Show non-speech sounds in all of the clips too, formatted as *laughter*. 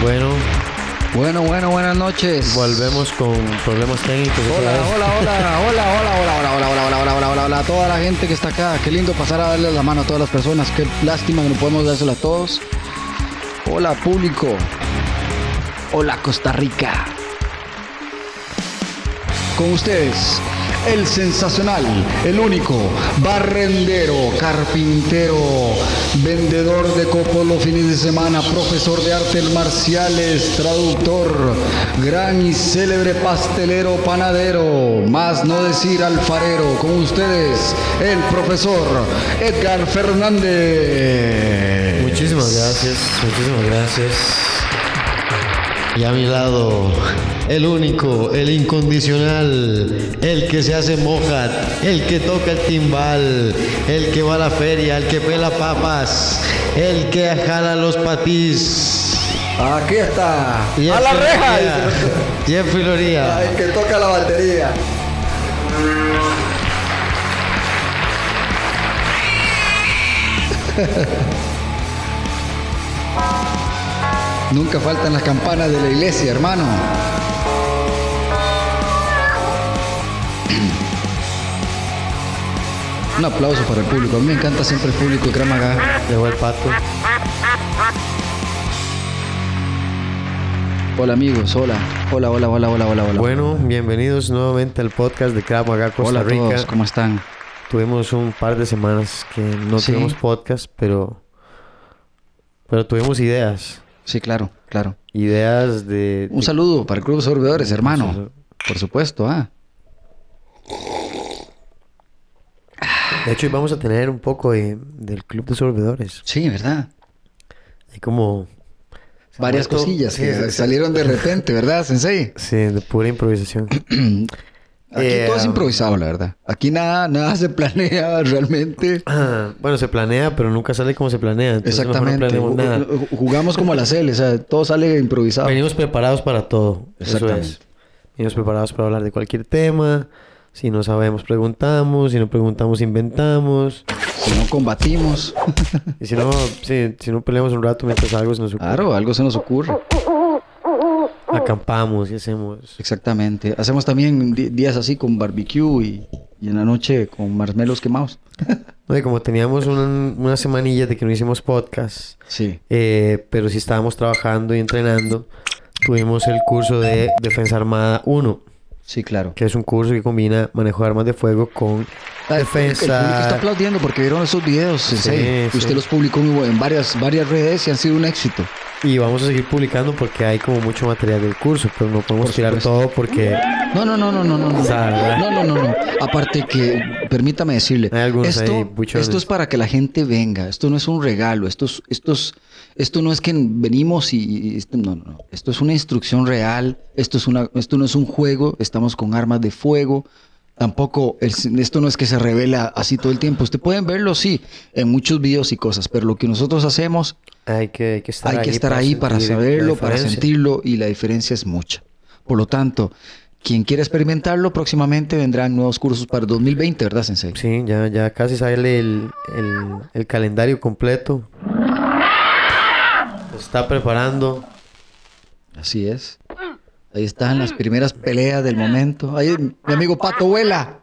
Bueno, Bueno, bueno, noches. volvemos con problemas técnicos. otra Hola, vez. hola, hola, hola, para toda la gente que está acá. Qué lindo pasar a darle la mano a todas las personas. Qué lástima que no podemos dársela a todos. Hola público. Hola Costa Rica. Con ustedes, el sensacional, el único, barrendero, carpintero, vendedor de copos los fines de semana, profesor de artes marciales, traductor, gran y célebre pastelero, panadero, más no decir alfarero. Con ustedes, el profesor Edgar Fernández. Muchísimas gracias, muchísimas gracias. Y a mi lado, el único, el incondicional, el que se hace moja, el que toca el timbal, el que va a la feria, el que pela papas, el que jala los patís. Aquí está. A la reja. Jeffrey Loría. Ay, que toca la batería. *laughs* Nunca faltan las campanas de la iglesia, hermano. Un aplauso para el público. A mí me encanta siempre el público de Kramaga. Llegó el pato. Hola amigos, hola. Hola, hola, hola, hola, hola, hola. Bueno, bienvenidos nuevamente al podcast de Krav Maga Costa hola a Rica. todos, ¿cómo están? Tuvimos un par de semanas que no Sí. tuvimos podcast, pero pero tuvimos ideas, Sí, claro, claro. ideas de Un saludo para el Club de Sorbedores, hermano. Por supuesto, ah. De hecho, hoy vamos a tener un poco de- del club de sorbedores. Sí, ¿verdad? Hay como Varias cosillas sí, que sí, sí. salieron de repente, ¿verdad, Sensei? Sí, de pura improvisación. *clears throat* Aquí Eh, todo es um, improvisado, la verdad. Aquí nada, nada se planea *laughs* realmente. Ah, bueno, se planea, pero nunca sale como se planea. Exactamente. no planeamos nada. Ju- ju- Jugamos como a la L, o sea, todo sale improvisado. Venimos preparados para todo. Eso Exactamente. es. Venimos preparados para hablar de cualquier tema. Si no sabemos, preguntamos. Si no preguntamos, inventamos. Si no combatimos, *laughs* Y si no, sí, si no peleamos un rato mientras algo se nos ocurre. claro, algo se nos ocurre. Acampamos y hacemos. Exactamente. Hacemos también días así con barbecue y, y en la noche con marshmallows quemados. *laughs* Y como teníamos una, una semanilla de que no hicimos podcast, Sí. eh, pero sí estábamos trabajando y entrenando, tuvimos el curso de Defensa Armada 1, Sí, claro. que es un curso que combina manejo de armas de fuego con Ah, el- El público está defensa. aplaudiendo porque vieron esos videos, Sensei. sí. Usted los publicó en varias, varias redes y han sido un éxito. Y vamos a seguir publicando porque hay como mucho material del curso, pero no podemos Por tirar todo porque No, no, no, no, no, no. No, O sea, ¿verdad? no, no, no, no. Aparte que, permítame decirle, Hay algunos ahí esto, esto es para que la gente venga. Esto no es un regalo. Esto es, esto es, esto no es que venimos y, y esto- no, no, no. Esto es una instrucción real. Esto es una, esto no es un juego. Estamos con armas de fuego. Tampoco, el- esto no es que se revela así todo el tiempo. Ustedes pueden verlo, sí, en muchos videos y cosas, pero lo que nosotros hacemos hay que, hay que estar hay ahí que estar ahí para sentir la saberlo, para sentirlo y la diferencia es mucha. Por lo tanto, quien quiera experimentarlo, próximamente vendrán nuevos cursos para 2020, ¿verdad, Sensei? Sí, ya, ya casi sale el, el, el calendario completo. Se está preparando. Así es. Ahí están las primeras peleas del momento. Ahí mi amigo Pato vuela.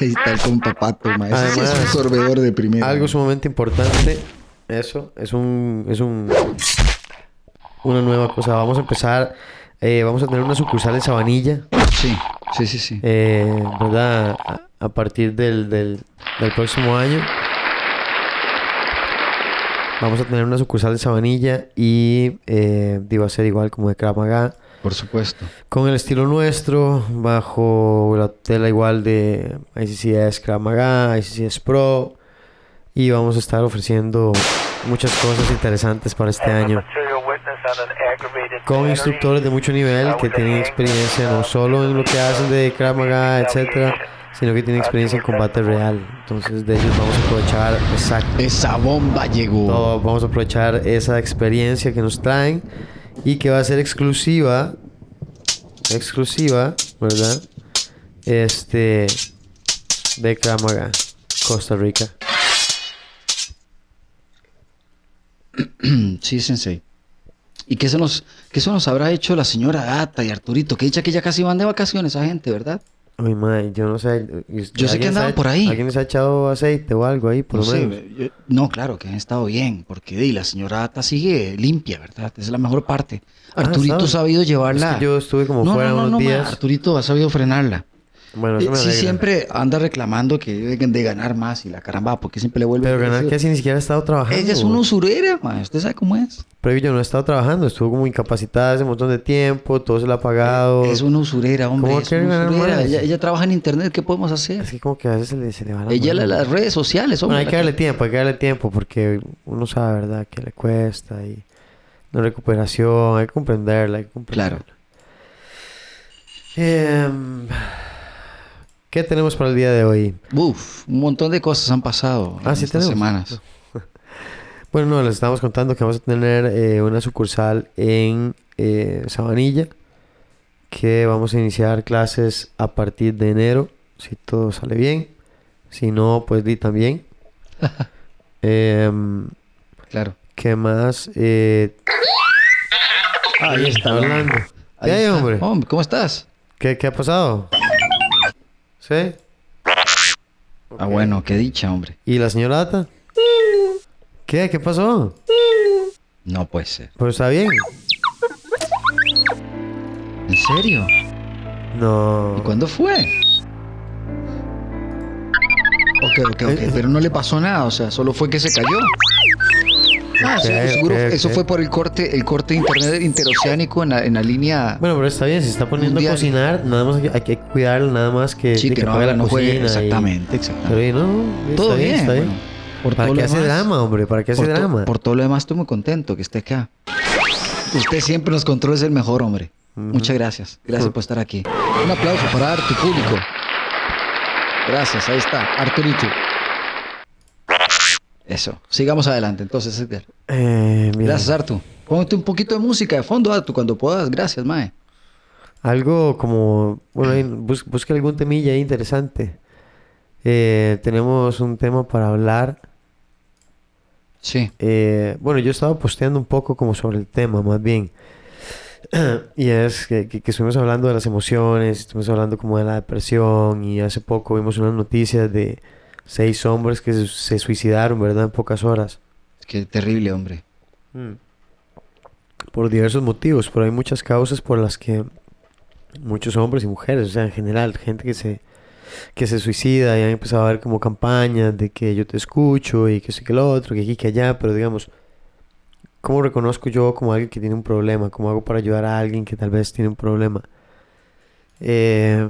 Ahí está el compa Pato, ma. Ese sí es un Además, sorbedor de primera. Algo sumamente importante. Eso es un es un una nueva cosa. Vamos a empezar. eh, vamos a tener una sucursal en Sabanilla. Sí, sí, sí, sí. eh, ¿Verdad? A, a partir del, del, del próximo año. Vamos a tener una sucursal en Sabanilla y eh, y va a ser igual como de Krav Maga. Por supuesto. Con el estilo nuestro, bajo la tela igual de ICCS Krav Maga, ICCS Pro. Y vamos a estar ofreciendo muchas cosas interesantes para este año. Con instructores de mucho nivel que tienen experiencia no solo en lo que hacen de Krav Maga, etcétera, sino que tienen experiencia en combate real. Entonces de ellos vamos a aprovechar exacto Esa bomba llegó. todo, vamos a aprovechar esa experiencia que nos traen y que va a ser exclusiva, exclusiva, ¿verdad? Este, de Maga, Costa Rica. *clears throat* Sí, Sensei. ¿Y qué se nos, qué nos habrá hecho la señora Ata y Arturito? Que dicha que ya casi van de vacaciones esa gente, ¿verdad? Ay, madre, yo no sé. ¿y usted- Yo sé que andaban ha- por ahí. ¿Alguien les ha echado aceite o algo ahí, por No lo sé, menos? yo- no, claro, que han estado bien, porque di, la señora Ata sigue limpia, ¿verdad? Esa es la mejor parte. Ah, Arturito ha sabido llevarla. Es que yo estuve como no, fuera no, no, unos ma, días. Arturito ha sabido frenarla. Bueno, eso Eh, me sí, siempre anda reclamando que deben de ganar más y la caramba, porque siempre le vuelve Pero a ganar que si ni siquiera he estado trabajando. Ella es una usurera, ma, usted sabe cómo es. Pero yo no he estado trabajando, estuvo como incapacitada hace un montón de tiempo, todo se le ha pagado. Es una usurera, hombre. ¿Cómo es una ganar usurera. más? Ella, ella trabaja en internet, ¿qué podemos Es hacer? que como que a veces se le, se le va la Ella la, las redes sociales, hombre. Bueno, hay que darle tiempo, hay que darle tiempo porque uno sabe, ¿verdad? Que le cuesta y la recuperación, hay que comprenderla, hay que comprenderla. Claro. Em, ¿Qué tenemos para el día de hoy? Uf, un montón de cosas han pasado Ah, en sí estas tenemos. semanas. *laughs* Bueno, no, les estamos contando que vamos a tener eh, una sucursal en eh, Sabanilla, que vamos a iniciar clases a partir de enero, si todo sale bien. Si no, pues di también. *laughs* Em, Claro. ¿Qué más? Eh, Ahí está. hablando. Ahí ¿Qué hay, está. hombre? Hombre, ¿cómo estás? ¿Qué, qué ha pasado? ¿Sí? Ah, bueno, qué dicha, hombre. ¿Y la señora Ata? ¿Qué? ¿Qué pasó? No puede ser. ¿Pero está bien? ¿En serio? No. ¿Y cuándo fue? Ok, ok, ok. Eh, Pero no le pasó nada, o sea, solo fue que se cayó. Ah, sí, seguro. Eso fue por el corte, el corte de internet interoceánico en la, en la línea. Bueno, pero está bien, se está poniendo Mundial. a cocinar, nada más hay que, hay que cuidarlo, nada más que, sí, que no, pague haga- no juegue. cocina y- Exactamente, exactamente. Pero y no, está Todo bien, está bien. bueno, por ¿Para todo qué lo hace demás- drama, hombre? ¿Para qué hace por, drama? por todo lo demás estoy muy contento que esté acá. Usted siempre nos controla es el mejor, hombre. Muchas gracias. Gracias por estar aquí. Un aplauso para tu público. Gracias, ahí está, Arturito. Eso. Sigamos adelante, entonces, Edgar. Eh, Gracias, Artu. Ponte un poquito de música de fondo, Artu, cuando puedas. Gracias, Mae. Algo como, bueno, bus- busque algún temilla ahí interesante. Eh, tenemos un tema para hablar. Sí. Eh, bueno, yo estaba posteando un poco como sobre el tema, más bien. *clears throat* y es que, que- que estuvimos hablando de las emociones, estuvimos hablando como de la depresión y hace poco vimos unas noticias de seis hombres que se, se suicidaron, ¿verdad? En pocas horas. Qué terrible, hombre. Por diversos motivos, pero hay muchas causas por las que muchos hombres y mujeres, o sea, en general, gente que se, que se suicida y han empezado a ver como campañas de que yo te escucho y que y que lo otro, que aquí, que allá, pero digamos, ¿cómo reconozco yo como alguien que tiene un problema? ¿Cómo hago para ayudar a alguien que tal vez tiene un problema? Eh,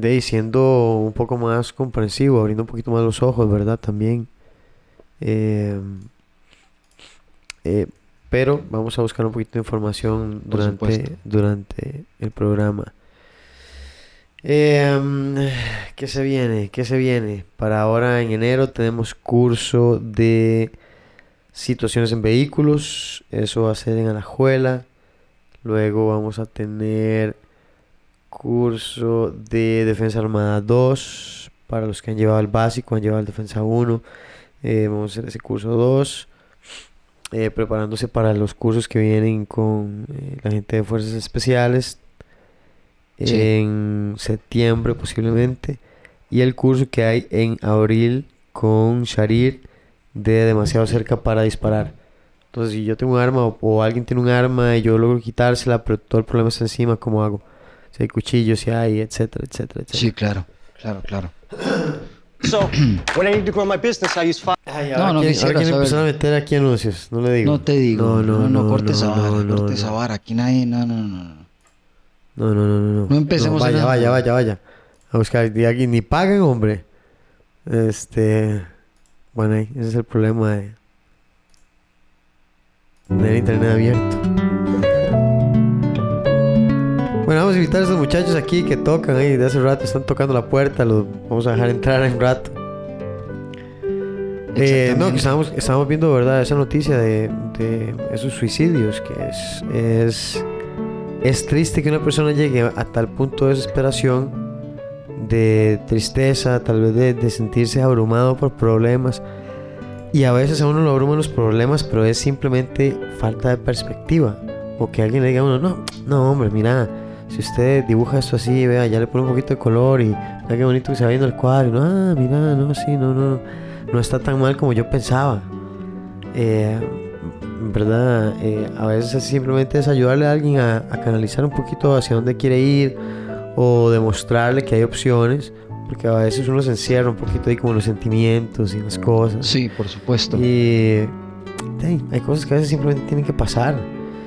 de ahí siendo un poco más comprensivo, abriendo un poquito más los ojos, ¿verdad? También. Eh, eh, pero vamos a buscar un poquito de información durante, durante el programa. Em, ¿qué se viene? ¿Qué se viene? Para ahora en enero tenemos curso de situaciones en vehículos. Eso va a ser en Alajuela. Luego vamos a tener curso de Defensa Armada 2 para los que han llevado el básico, han llevado el Defensa 1. Eh, vamos a hacer ese curso 2. eh, preparándose para los cursos que vienen con eh, la gente de Fuerzas Especiales Sí. en septiembre posiblemente. Y el curso que hay en abril con Sharir de demasiado cerca para disparar. Entonces, si yo tengo un arma o, o alguien tiene un arma y yo logro quitársela, pero todo el problema está encima, ¿cómo hago? Si hay cuchillos, si hay, etcétera, etcétera, etcétera. Sí, claro. Claro, claro. *coughs* So, when I need to grow my business, I use five. Ay, No, ahora no quieren- quisiera ahora quieren saber. empezar a meter aquí anuncios, no le digo. No te digo. No, no, no, cortes no, a vara, no, no, cortes no. a vara. Aquí nadie, no, no, no. no. No, no, no, no, no. No empecemos vaya, en- vaya, vaya, vaya. A buscar de aquí ni pagan, hombre. Este, bueno, ahí, ese es el problema de tener internet abierto. Bueno, vamos a invitar a estos muchachos aquí que tocan ahí de hace rato, están tocando la puerta, los vamos a dejar entrar en rato. Eh, no, estábamos, estábamos viendo, ¿verdad? Esa noticia de, de esos suicidios, que es, es, es triste que una persona llegue a tal punto de desesperación, de tristeza, tal vez de, de sentirse abrumado por problemas. Y a veces a uno lo abruman los problemas, pero es simplemente falta de perspectiva. O que alguien le diga a uno, no, no, hombre, mira, si usted dibuja esto así, vea, ya le pone un poquito de color y vea qué bonito que se va viendo el cuadro. no, ah, mira, no, sí, no, no, no está tan mal como yo pensaba. Eh, ¿Verdad? Eh, a veces simplemente es ayudarle a alguien a, a canalizar un poquito hacia dónde quiere ir o demostrarle que hay opciones, porque a veces uno se encierra un poquito ahí como los sentimientos y las cosas. Sí, por supuesto. Y hey, hay cosas que a veces simplemente tienen que pasar.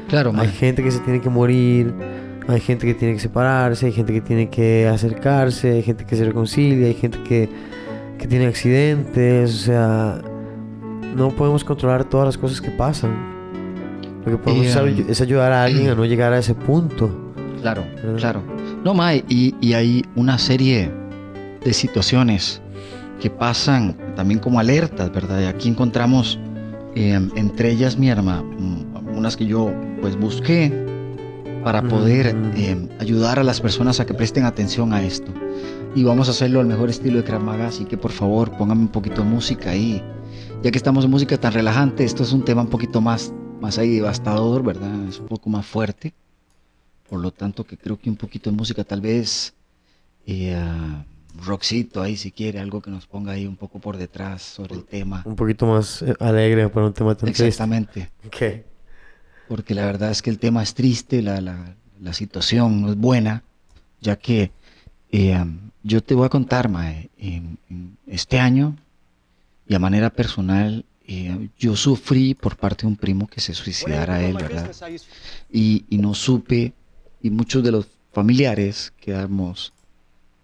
Claro, Hay mae. gente que se tiene que morir, hay gente que tiene que separarse, hay gente que tiene que acercarse, hay gente que se reconcilia, hay gente que, que tiene accidentes, o sea, no podemos controlar todas las cosas que pasan. Lo que podemos hacer um, es ayudar a alguien a no llegar a ese punto. Claro, ¿verdad? claro. No, Mae, y, y hay una serie de situaciones que pasan también como alertas, ¿verdad? Y aquí encontramos eh, entre ellas, mi hermana, unas que yo pues busqué para poder eh, ayudar a las personas a que presten atención a esto. Y vamos a hacerlo al mejor estilo de Krav Maga, así que por favor pónganme un poquito de música ahí. Ya que estamos en música tan relajante, esto es un tema un poquito más, más ahí devastador, ¿verdad? Es un poco más fuerte. Por lo tanto, que creo que un poquito de música, tal vez eh, ah, rockcito ahí si quiere, algo que nos ponga ahí un poco por detrás sobre el tema. Un poquito más eh, alegre para un tema tan triste. Exactamente, Ok. Porque la verdad es que el tema es triste, la, la- la situación no es buena, ya que eh, yo te voy a contar, Mae, en- en este año y a manera personal, eh, yo sufrí por parte de un primo que se suicidara él, ¿verdad? y, y no supe, y muchos de los familiares quedamos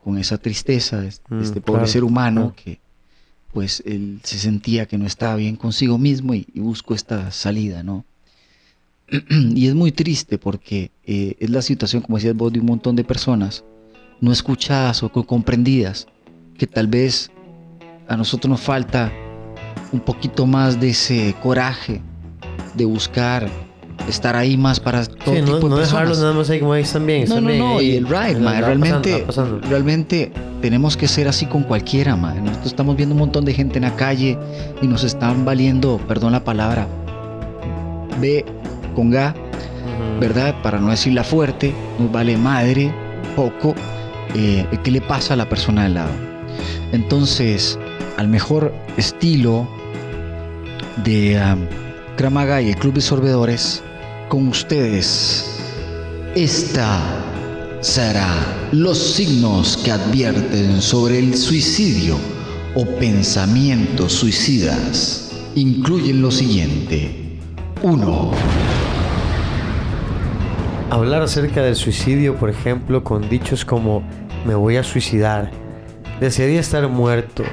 con esa tristeza de este, Mm, este pobre claro, ser humano claro. que pues él se sentía que no estaba bien consigo mismo y, y buscó esta salida, ¿no? *clears throat* y es muy triste porque eh, es la situación, como decías vos, de un montón de personas no escuchadas o co- comprendidas, que tal vez a nosotros nos falta un poquito más de ese coraje de buscar estar ahí más para todo Sí, no, tipo de no personas. dejarlos nada más ahí como ahí están bien, No, están no, bien. no, ahí, y el ride, ma, pasando, realmente, va pasando. realmente tenemos que ser así con cualquiera, ma. Nosotros estamos viendo un montón de gente en la calle y nos están valiendo, perdón la palabra, B con Ga. ¿verdad? Para no decirla fuerte, nos vale madre, poco, eh, qué le pasa a la persona al lado. Entonces, al mejor estilo de um, Krav Maga y el Club de Sorbedores, con ustedes, esta será los signos que advierten sobre el suicidio o pensamientos suicidas. Incluyen lo siguiente. 1. Hablar acerca del suicidio, por ejemplo, con dichos como me voy a suicidar, desearía estar muerto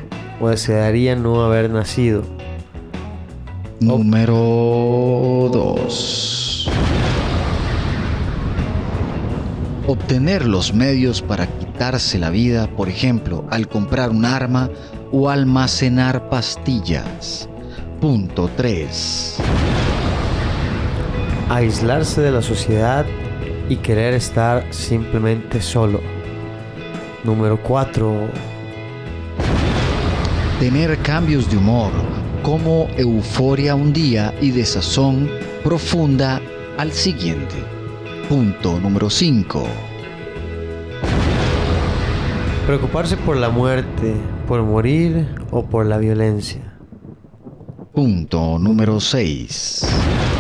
o desearía no haber nacido. Número 2. Obtener los medios para quitarse la vida, por ejemplo, al comprar un arma o almacenar pastillas. Punto 3. Aislarse de la sociedad y querer estar simplemente solo. Número 4. Tener cambios de humor, como euforia un día y desazón profunda al siguiente. Punto número 5. Preocuparse por la muerte, por morir o por la violencia. Punto número 6.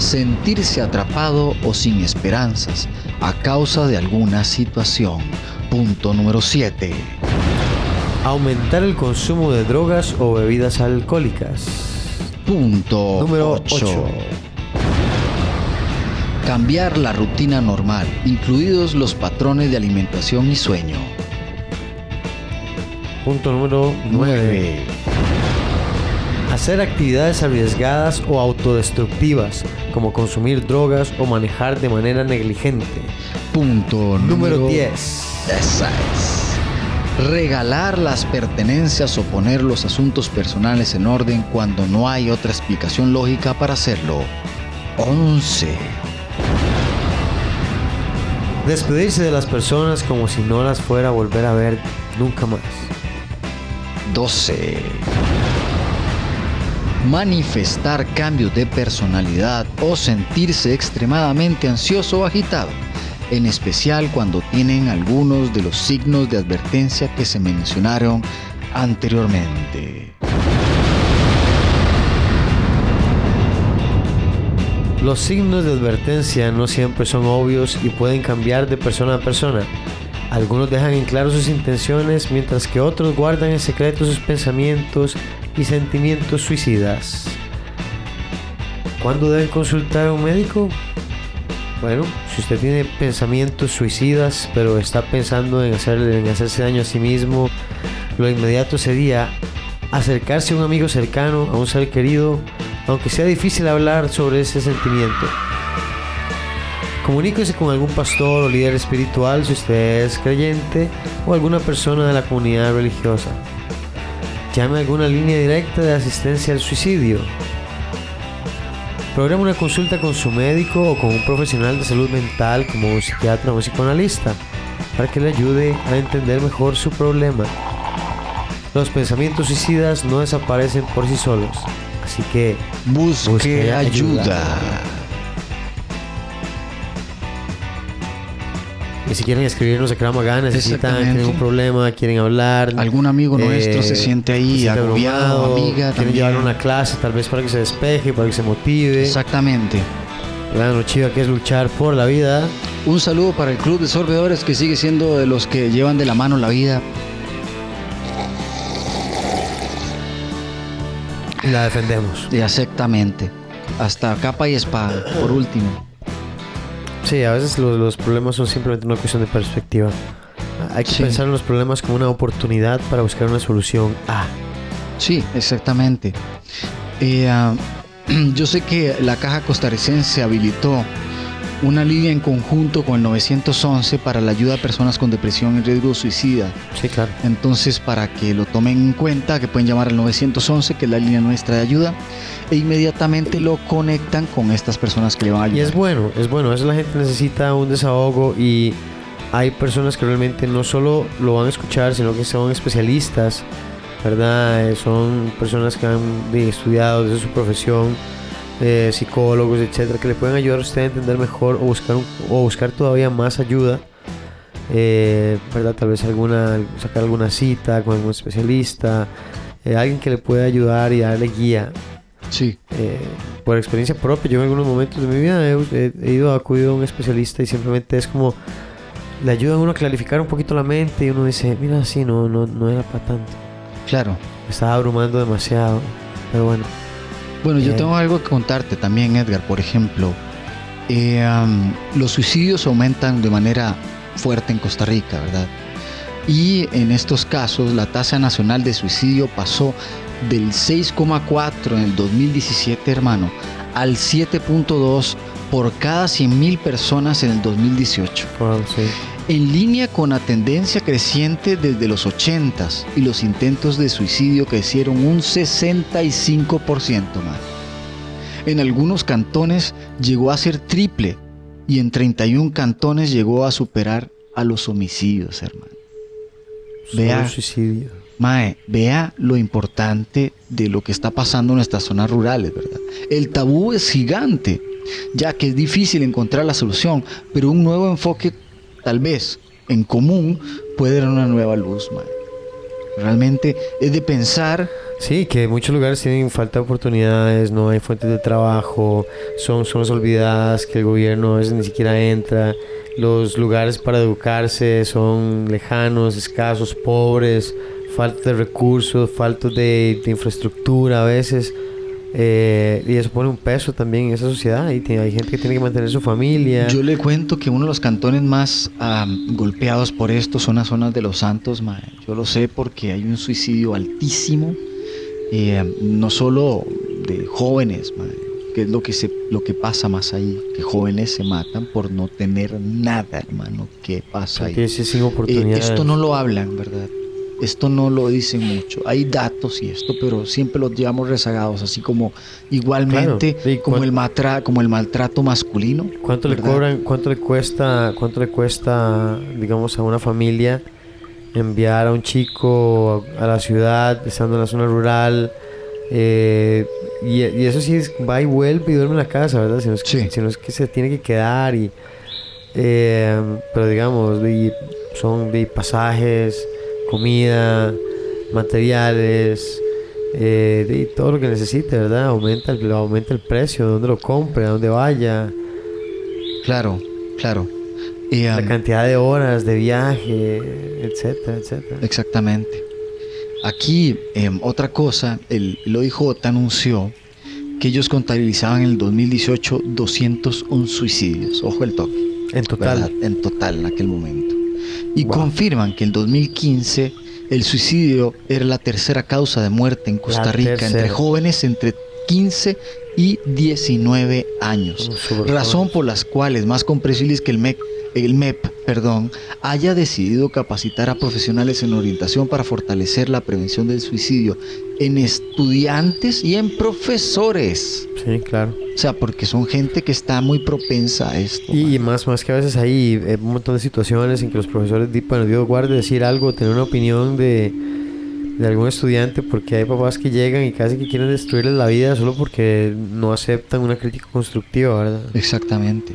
Sentirse atrapado o sin esperanzas a causa de alguna situación. Punto número 7. Aumentar el consumo de drogas o bebidas alcohólicas. Punto Número 8. ocho. Cambiar la rutina normal, incluidos los patrones de alimentación y sueño. Punto número 9. 9. Hacer actividades arriesgadas o autodestructivas, como consumir drogas o manejar de manera negligente. Punto Número número 10. Esa es. Regalar las pertenencias o poner los asuntos personales en orden cuando no hay otra explicación lógica para hacerlo. 11. Despedirse de las personas como si no las fuera a volver a ver nunca más. 12. Manifestar cambios de personalidad o sentirse extremadamente ansioso o agitado. en especial cuando tienen algunos de los signos de advertencia que se mencionaron anteriormente. Los signos de advertencia no siempre son obvios y pueden cambiar de persona a persona. Algunos dejan en claro sus intenciones mientras que otros guardan en secreto sus pensamientos y sentimientos suicidas. ¿Cuándo deben consultar a un médico? Bueno, si usted tiene pensamientos suicidas pero está pensando en, hacerle, en hacerse daño a sí mismo, lo inmediato sería acercarse a un amigo cercano, a un ser querido, aunque sea difícil hablar sobre ese sentimiento. Comuníquese con algún pastor o líder espiritual si usted es creyente o alguna persona de la comunidad religiosa. Llame a alguna línea directa de asistencia al suicidio. Programa una consulta con su médico o con un profesional de salud mental como un psiquiatra o un psicoanalista para que le ayude a entender mejor su problema. Los pensamientos suicidas no desaparecen por sí solos, así que Busque, Busque ayuda. ayuda. Y si quieren escribirnos a Kramaga, necesitan, tienen un problema, quieren hablar. Algún amigo nuestro se siente ahí se siente agobiado, abrumado, amiga Quieren también. llevar una clase, tal vez para que se despeje, para que se motive. Exactamente. La nochiva que es luchar por la vida. Un saludo para el Club de Sorbedores que sigue siendo de los que llevan de la mano la vida. La defendemos. Y Exactamente. Hasta capa y espada, por último. Sí, a veces los, los problemas son simplemente una cuestión de perspectiva. Hay que Sí. pensar en los problemas como una oportunidad para buscar una solución a. Sí, exactamente. Eh, ah, *clears throat* yo sé que la Caja Costarricense habilitó una línea en conjunto con el 911 para la ayuda a personas con depresión y riesgo suicida. Sí, claro. Entonces, para que lo tomen en cuenta, que pueden llamar al 911, que es la línea nuestra de ayuda, e inmediatamente lo conectan con estas personas que le van a Y ayudar. es bueno, es bueno. A veces la gente necesita un desahogo y hay personas que realmente no solo lo van a escuchar, sino que son especialistas, ¿verdad? Eh, son personas que han estudiado desde su profesión, eh, psicólogos, etcétera, que le pueden ayudar a usted a entender mejor o buscar, un- o buscar todavía más ayuda. eh, ¿verdad? Tal vez alguna, sacar alguna cita con algún especialista, eh, alguien que le pueda ayudar y darle guía Sí, eh, por experiencia propia, yo en algunos momentos de mi vida he, he- he ido a acudir a un especialista y simplemente es como le ayuda a uno a clarificar un poquito la mente y uno dice, mira, sí, no, no, no era para tanto, claro. me estaba abrumando demasiado, pero bueno, Bueno, yo Bien. tengo algo que contarte también, Edgar. Por ejemplo, eh, los suicidios aumentan de manera fuerte en Costa Rica, ¿verdad? Y en estos casos, la tasa nacional de suicidio pasó del 6,4 en el 2017, hermano, al 7,2 por cada 100.000 personas en el 2018 bueno, sí. En línea con la tendencia creciente desde los 80s y los intentos de suicidio crecieron un 65% más. En algunos cantones llegó a ser triple y en 31 cantones llegó a superar a los homicidios, hermano. Vea. suicidio. Mae, vea lo importante de lo que está pasando en nuestras zonas rurales, ¿verdad? El tabú es gigante, ya que es difícil encontrar la solución, pero un nuevo enfoque, tal vez en común, puede dar una nueva luz, mae. Realmente es de pensar, Sí, que muchos lugares tienen falta de oportunidades, no hay fuentes de trabajo, son zonas olvidadas que el gobierno a veces ni siquiera entra, los lugares para educarse son lejanos, escasos, pobres, falta de recursos, falta de, de infraestructura a veces, eh, y eso pone un peso también en esa sociedad, y tiene- hay gente que tiene que mantener su familia. yo le cuento que uno de los cantones más am, golpeados por esto son las zonas de los Santos, mae. Yo lo sé porque hay un suicidio altísimo, eh, no solo de jóvenes, mae, que es lo que, se, lo que pasa más ahí, que jóvenes se matan por no tener nada, hermano, ¿qué pasa ahí? Eh, esto no lo hablan, ¿verdad? Esto no lo dicen mucho. Hay datos y esto, pero siempre los llevamos rezagados, así como igualmente Claro. Como, el matra- como el maltrato masculino. ¿Cuánto le cobran, cuánto le cuesta, cuánto le cuesta, digamos, a una familia enviar a un chico a, la ciudad, estando en la zona rural? eh, y, y eso sí es, va y vuelve y duerme en la casa, ¿verdad? Si no es que, Sí. si no es que se tiene que quedar y Eh, pero digamos, de- son de pasajes, comida, materiales, eh, de todo lo que necesite, ¿verdad? Aumenta el, aumenta el precio, donde lo compre, a dónde vaya, Claro, claro. Y, la um, cantidad de horas de viaje, etcétera, etcétera. Exactamente. Aquí, em, otra cosa, el, el OIJ anunció que ellos contabilizaban en el 2018 201 suicidios. Ojo el toque. En total. ¿verdad? En total en aquel momento. Y Wow. confirman que en 2015 el suicidio era la tercera causa de muerte en Costa Rica entre jóvenes entre 15 y 19 años. Razón por las cuales más comprensibles que el MEP, el MEP perdón, haya decidido capacitar a profesionales en orientación para fortalecer la prevención del suicidio en estudiantes y en profesores. Sí, claro. O sea, porque son gente que está muy propensa a esto. Y, y más, más que a veces hay eh, un montón de situaciones en que los profesores, bueno, Dios guarde decir algo, tener una opinión de, de algún estudiante, porque hay papás que llegan y casi que quieren destruirles la vida solo porque no aceptan una crítica constructiva, ¿verdad? Exactamente.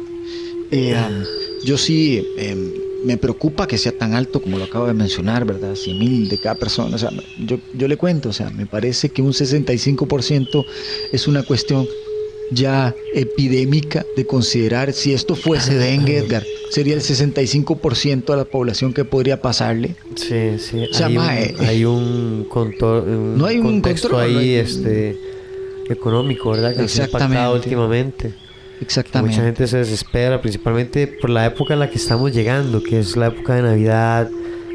Eh, um, yo sí em, me preocupa que sea tan alto como lo acabo de mencionar, ¿verdad? 100 mil de cada persona. O sea, yo, yo le cuento, o sea, me parece que un 65% es una cuestión ya epidémica de considerar si esto fuese dengue, Edgar, sería el 65% de la población que podría pasarle. Sí, sí. O sea, hay, mae, un, hay un, contor- un *laughs* No hay un contexto control, ahí no hay- este, económico, ¿verdad? Que se ha impactado últimamente. Exactamente. Mucha gente se desespera, principalmente por la época en la que estamos llegando, que es la época de Navidad,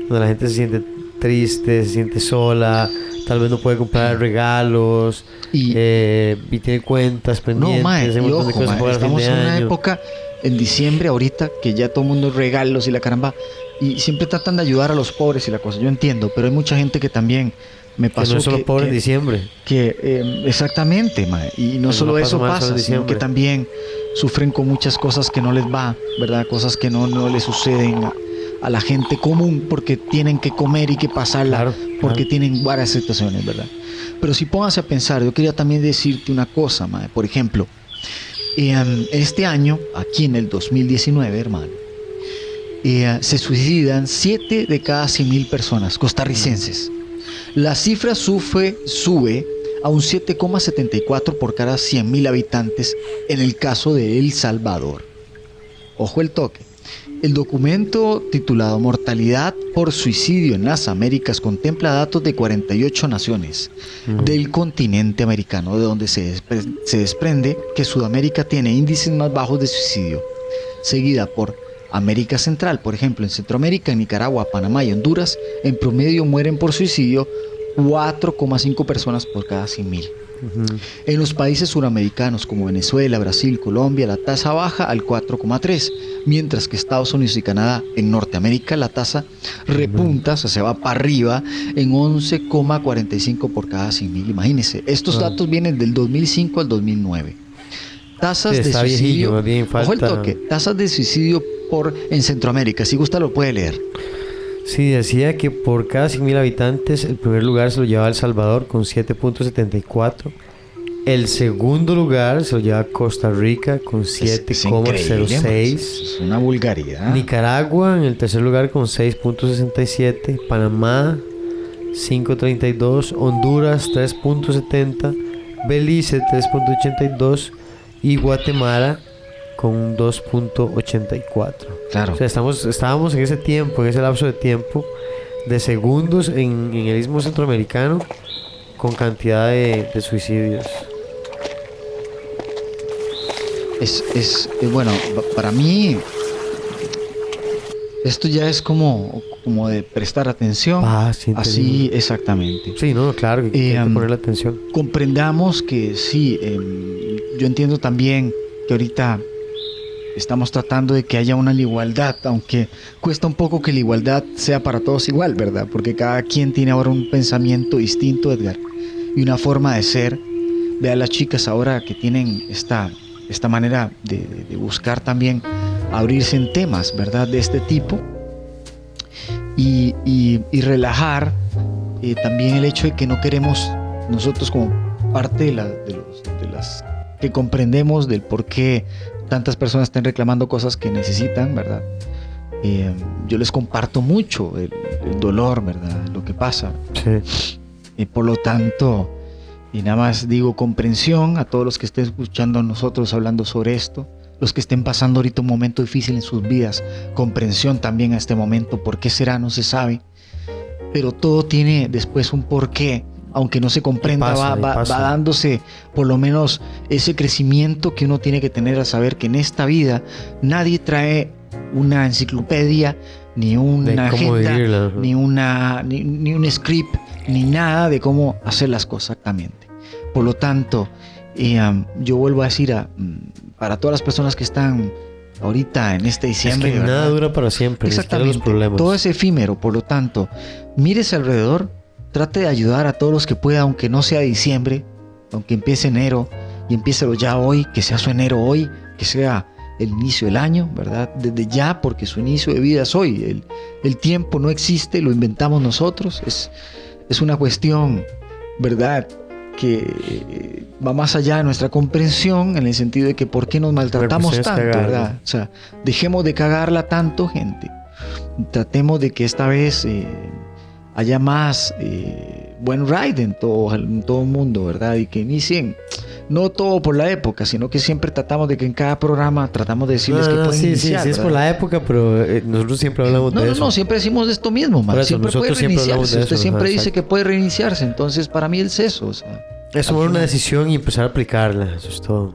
donde la gente se siente triste, se siente sola, tal vez no puede comprar regalos Y- eh, y tiene cuentas pendientes, No, mae, hay y un montón de ojo, cosas mae, para fin estamos en una año. época, en diciembre ahorita, que ya todo el mundo regalos y la caramba, y siempre tratan de ayudar a los pobres y la cosa, yo entiendo, pero hay mucha gente que también me Que pasó no es solo que- pobre en que- diciembre. que eh, exactamente, mae, y no Que solo no eso pasa, solo sino que también sufren con muchas cosas que no les va, ¿verdad? Cosas que no, no les suceden a, la gente común porque tienen que comer y que pasarla, Claro, porque claro. tienen varias situaciones, ¿verdad? Pero si pónganse a pensar, yo quería también decirte una cosa, por ejemplo, eh, este año, aquí en el 2019, hermano, eh, se suicidan 7 de cada 100 mil personas costarricenses. La cifra sufre, sube a un 7,74 por cada 100 mil habitantes en el caso de El Salvador. Ojo el toque. El documento titulado Mortalidad por suicidio en las Américas contempla datos de 48 naciones del continente americano, de donde se, despre- se desprende que Sudamérica tiene índices más bajos de suicidio, seguida por América Central, por ejemplo, en Centroamérica, en Nicaragua, Panamá y Honduras, en promedio mueren por suicidio 4,5 personas por cada 100.000. En los países suramericanos como Venezuela, Brasil, Colombia, la tasa baja al 4,3, mientras que Estados Unidos y Canadá en Norteamérica la tasa repunta, o sea, se va para arriba en 11,45 por cada 100.000. Imagínense, estos Ah. datos vienen del 2005 al 2009. Tasas Sí, de viejillo, suicidio, ojo el toque, tasas de suicidio por en Centroamérica, si gusta lo puede leer. Sí, decía que por cada 100.000 habitantes el primer lugar se lo llevaba El Salvador con 7.74. El segundo lugar se lo lleva Costa Rica con Es- es increíble, man, 7,06. Es una vulgaridad. Nicaragua en el tercer lugar con 6.67. Panamá 5.32. Honduras 3.70. Belice 3.82. Y Guatemala con 2.84. Claro. O sea, estamos, estábamos en ese tiempo, en ese lapso de tiempo, de segundos en, en el istmo centroamericano con cantidad de, de suicidios. Es, es, eh, bueno, pa- para mí esto ya es como, como de prestar atención. Ah, sí, Así exactamente. Sí, no, claro, hay Eh, que um, ponerle atención. Comprendamos que sí, em, yo entiendo también que ahorita estamos tratando de que haya una igualdad, aunque cuesta un poco que la igualdad sea para todos igual, ¿verdad? Porque cada quien tiene ahora un pensamiento distinto, Edgar, y una forma de ser. Vea las chicas ahora que tienen esta, esta manera de, de- buscar también abrirse en temas, ¿verdad? De este tipo. Y, relajar eh, también el hecho de que no queremos nosotros como parte de, de las que comprendemos del por qué tantas personas estén reclamando cosas que necesitan, ¿verdad? Eh, yo les comparto mucho el, el dolor, ¿verdad? Lo que pasa. Sí. Y por lo tanto, y nada más digo comprensión a todos los que estén escuchando a nosotros hablando sobre esto, los que estén pasando ahorita un momento difícil en sus vidas, comprensión también a este momento, por qué será, no se sabe, pero todo tiene después un porqué, aunque no se comprenda, pasa, va, dándose por lo menos ese crecimiento que uno tiene que tener a saber que en esta vida nadie trae una enciclopedia, ni una agenda, ni, una, ni, ni un script, ni nada de cómo hacer las cosas exactamente. Por lo tanto, eh, um, yo vuelvo a decir a, mm, para todas las personas que están ahorita en este Es diciembre, que nada dura para siempre. Exactamente. los problemas. Todo es efímero, por lo tanto, mírese alrededor, trate de ayudar a todos los que pueda, aunque no sea diciembre, aunque empiece enero y empiece ya hoy, que sea su enero hoy, que sea el inicio del año, ¿verdad? Desde ya, porque su inicio de vida es hoy. El, el tiempo no existe, lo inventamos nosotros. Es, es una cuestión, ¿verdad? Que eh, va más allá de nuestra comprensión en el sentido de que por qué nos maltratamos tanto, cagarla. ¿verdad? O sea, dejemos de cagarla tanto, gente. Tratemos de que esta vez eh, haya más eh, buen ride en todo, en todo el mundo, ¿verdad? Y que inicien, no todo por la época, sino que siempre tratamos de que en cada programa tratamos de decirles No, que no, pueden sí, iniciar. sí, sí, es por la época, pero eh, nosotros siempre hablamos No, de no, eso. no, siempre decimos esto mismo, man. Eso, Siempre puede siempre reiniciarse. Usted eso, siempre dice exacto. que puede reiniciarse, entonces para mí es eso. O sea, Es tomar una decisión y empezar a aplicarla. Eso es todo.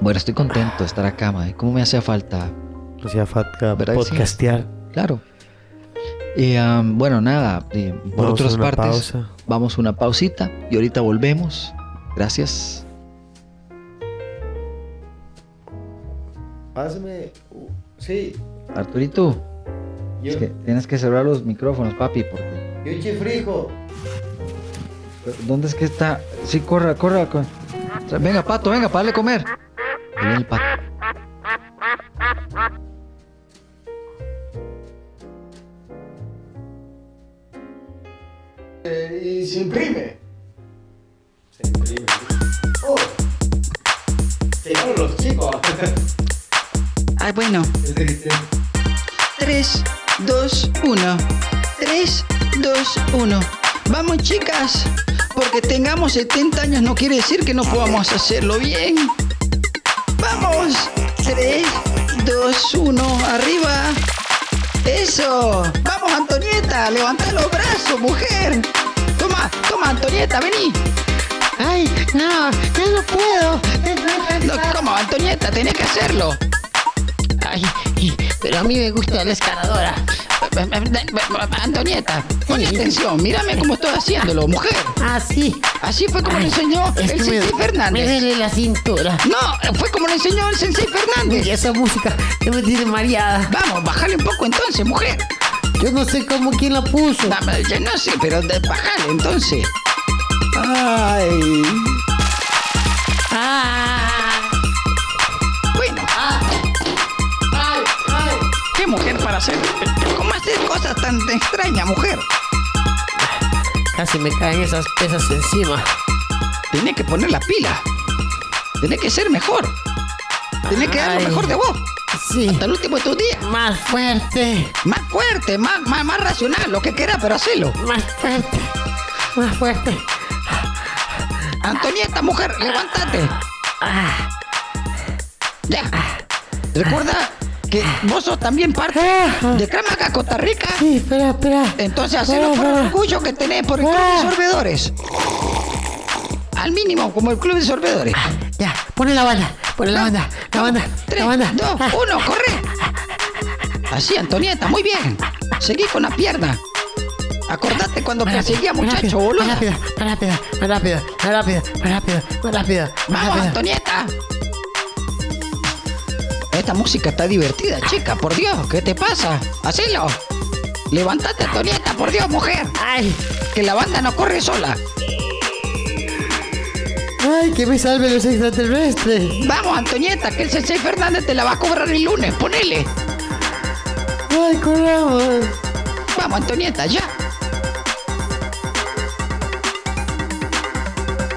bueno, estoy contento de estar acá, man. ¿Cómo me hacía falta? Hacía falta podcastear. Claro. Y um, bueno, nada, eh, por Vamos otras partes, pausa. vamos a una pausita y ahorita volvemos. Gracias. Pásame. sí. Arturito, Yo, es que tienes que cerrar los micrófonos, papi, porque... yo chifrijo. ¿Dónde es que está? Sí, corra, corra. co- Venga, pato, venga, para darle comer. Ahí viene el pato. Y se imprime. Llegaron los chicos. Ay, bueno. 3, 2, 1. 3, 2, 1. Vamos, chicas. Porque tengamos 70 años no quiere decir que no podamos hacerlo bien. Vamos. 3, 2, 1. Arriba. Eso. Vamos, Antonieta. Levanta los brazos, mujer. Toma, toma, Antonieta, vení. Ay, no, ya no puedo. No, ¿Cómo, Antonieta? Tenés que hacerlo. Ay, pero a mí me gusta la escaladora. Antonieta, pon atención. Mírame cómo estoy haciéndolo, mujer. Ah, sí. Así fue como le enseñó Es el que me, Sensei me Fernández. duele la cintura. No, fue como le enseñó el Sensei Y Fernández. esa música ya me tiene mareada. Vamos, bájale un poco entonces, mujer. Yo no sé cómo quién la puso. Dame, yo no sé, pero bájale entonces. Ay. Tan extrañas, mujer? casi me caen esas pesas encima. Tenés que poner la pila. Tenés que ser mejor. Tenés que dar lo mejor de vos. Sí. Hasta el último de tus días. Más fuerte. Más fuerte, más, más, más racional, lo que quieras, pero hacelo. Más fuerte. Más fuerte. Antonieta, mujer, levántate. Ya. Recuerda que vos sos también parte de Cramaca, Costa Rica. Sí, espera, espera. Entonces hacelo por el orgullo que tenés por el Club de Sorbedores. Al mínimo, como el Club de Sorbedores. Ya, pone la banda. Pone la banda. La banda. Tres, La banda. dos, Ah, uno, corre. Así, Antonieta, muy bien. Seguí con la pierna. Acordate cuando más perseguía rápido, muchacho, boludo. más rápido, más rápido, más rápido, más rápido, más rápido, más Vamos, rápido. Antonieta. Esta música está divertida, chica, por Dios. ¿Qué te pasa? Hacelo. Levántate, Antonieta, por Dios, mujer. Ay, Que la banda no corre sola. ay, que me salven los extraterrestres. Vamos, Antonieta, que el Sensei Fernández te la va a cobrar el lunes. Ponele. Ay, corramos. Vamos, Antonieta, ya.